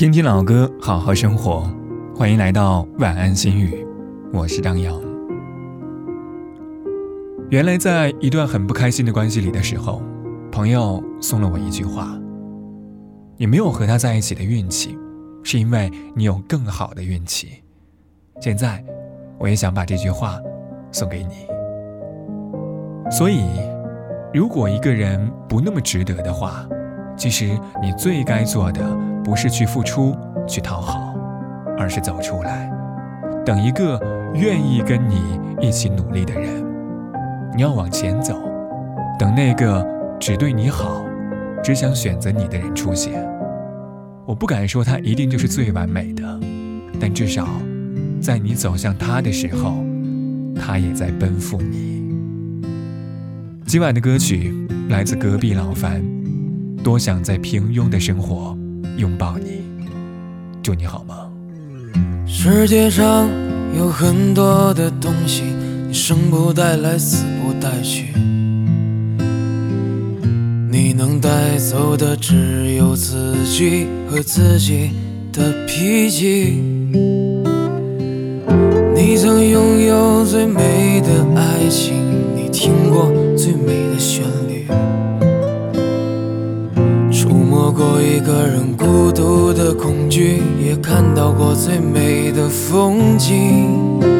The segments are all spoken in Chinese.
听听老歌，好好生活。欢迎来到晚安心语，我是张扬。原来在一段很不开心的关系里的时候，朋友送了我一句话：“你没有和他在一起的运气，是因为你有更好的运气。”现在，我也想把这句话送给你。所以，如果一个人不那么值得的话，其实你最该做的不是去付出、去讨好。而是走出来，等一个愿意跟你一起努力的人。你要往前走，等那个只对你好、只想选择你的人出现。我不敢说他一定就是最完美的，但至少，在你走向他的时候，他也在奔赴你。今晚的歌曲来自隔壁老樊，多想在平庸的生活拥抱你。祝你好梦。世界上有很多的东西，你生不带来，死不带去。你能带走的只有自己和自己的脾气。你曾拥有最美的爱情，你听过最美的旋律。过一个人孤独的恐惧，也看到过最美的风景。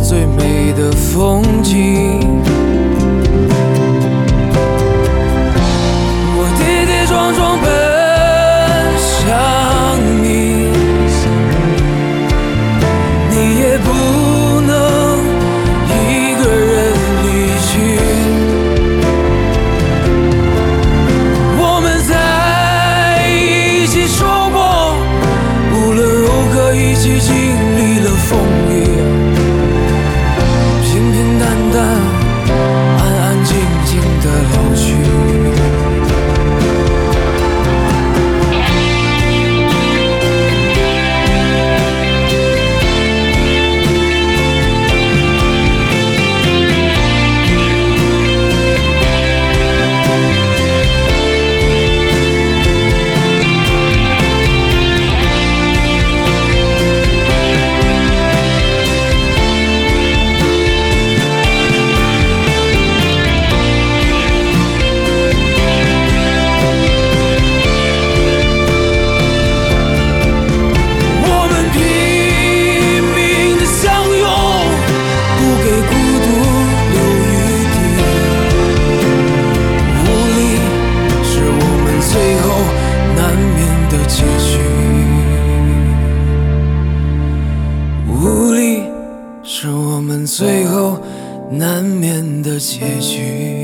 最美的风景。我跌跌撞撞奔向你你也不能一个人离去。我们在一起说过无论如何一起经结局。无力是我们最后难免的结局。